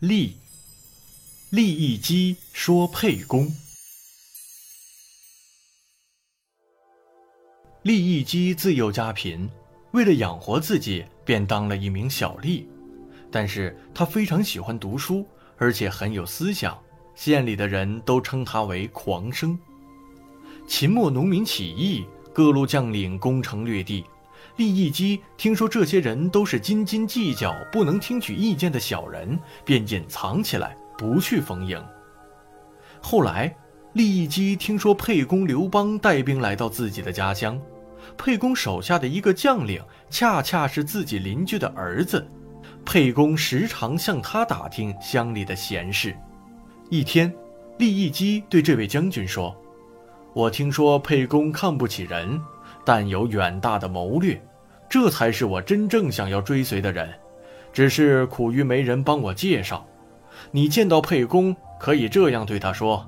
利，利益姬说沛公。利益姬自幼家贫，为了养活自己，便当了一名小吏。但是他非常喜欢读书，而且很有思想，县里的人都称他为狂生。秦末农民起义，各路将领攻城略地。利益姬听说这些人都是斤斤计较、不能听取意见的小人，便隐藏起来，不去逢迎。后来，利益姬听说沛公刘邦带兵来到自己的家乡，沛公手下的一个将领恰恰是自己邻居的儿子，沛公时常向他打听乡里的闲事。一天，利益姬对这位将军说：“我听说沛公看不起人。”但有远大的谋略，这才是我真正想要追随的人。只是苦于没人帮我介绍。你见到沛公，可以这样对他说：“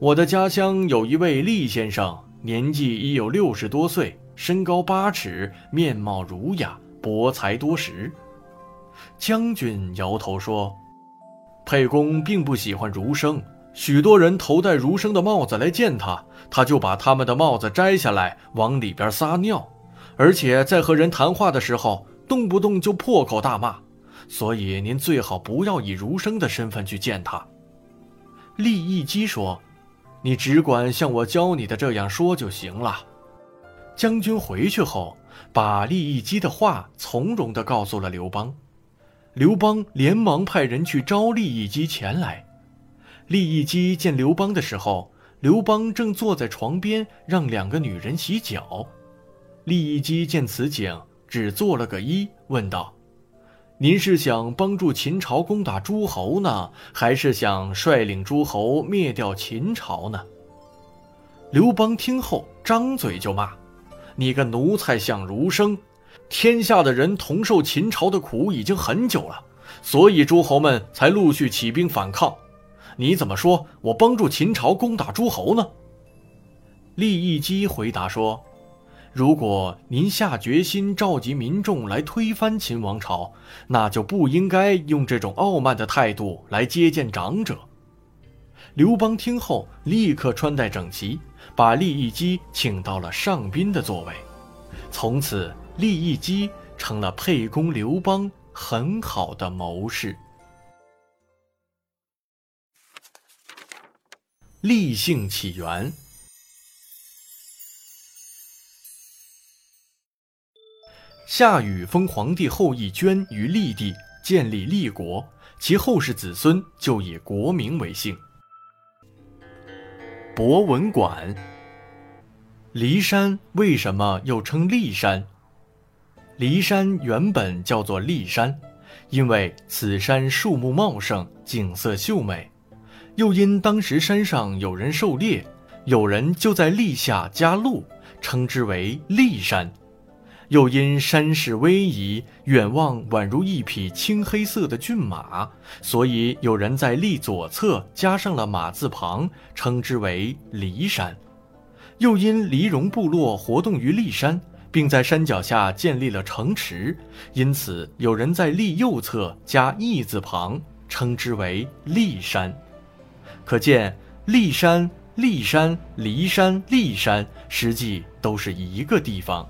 我的家乡有一位厉先生，年纪已有六十多岁，身高八尺，面貌儒雅，博才多识。”将军摇头说：“沛公并不喜欢儒生。”许多人头戴儒生的帽子来见他，他就把他们的帽子摘下来往里边撒尿，而且在和人谈话的时候，动不动就破口大骂。所以您最好不要以儒生的身份去见他。利益姬说：“你只管像我教你的这样说就行了。”将军回去后，把利益姬的话从容地告诉了刘邦。刘邦连忙派人去招利益姬前来。利益姬见刘邦的时候，刘邦正坐在床边让两个女人洗脚。利益姬见此景，只做了个揖，问道：“您是想帮助秦朝攻打诸侯呢，还是想率领诸侯灭掉秦朝呢？”刘邦听后，张嘴就骂：“你个奴才像儒生！天下的人同受秦朝的苦已经很久了，所以诸侯们才陆续起兵反抗。”你怎么说我帮助秦朝攻打诸侯呢？利益姬回答说：“如果您下决心召集民众来推翻秦王朝，那就不应该用这种傲慢的态度来接见长者。”刘邦听后，立刻穿戴整齐，把利益姬请到了上宾的座位。从此，利益姬成了沛公刘邦很好的谋士。立姓起源。夏禹封皇帝后裔，捐于立地，建立立国，其后世子孙就以国名为姓。博文馆。骊山为什么又称骊山？骊山原本叫做骊山，因为此山树木茂盛，景色秀美。又因当时山上有人狩猎，有人就在立下加鹿，称之为骊山；又因山势逶迤，远望宛如一匹青黑色的骏马，所以有人在立左侧加上了马字旁，称之为骊山；又因黎戎部落活动于骊山，并在山脚下建立了城池，因此有人在立右侧加义字旁，称之为骊山。可见，骊山、骊山、骊山、骊山，实际都是一个地方。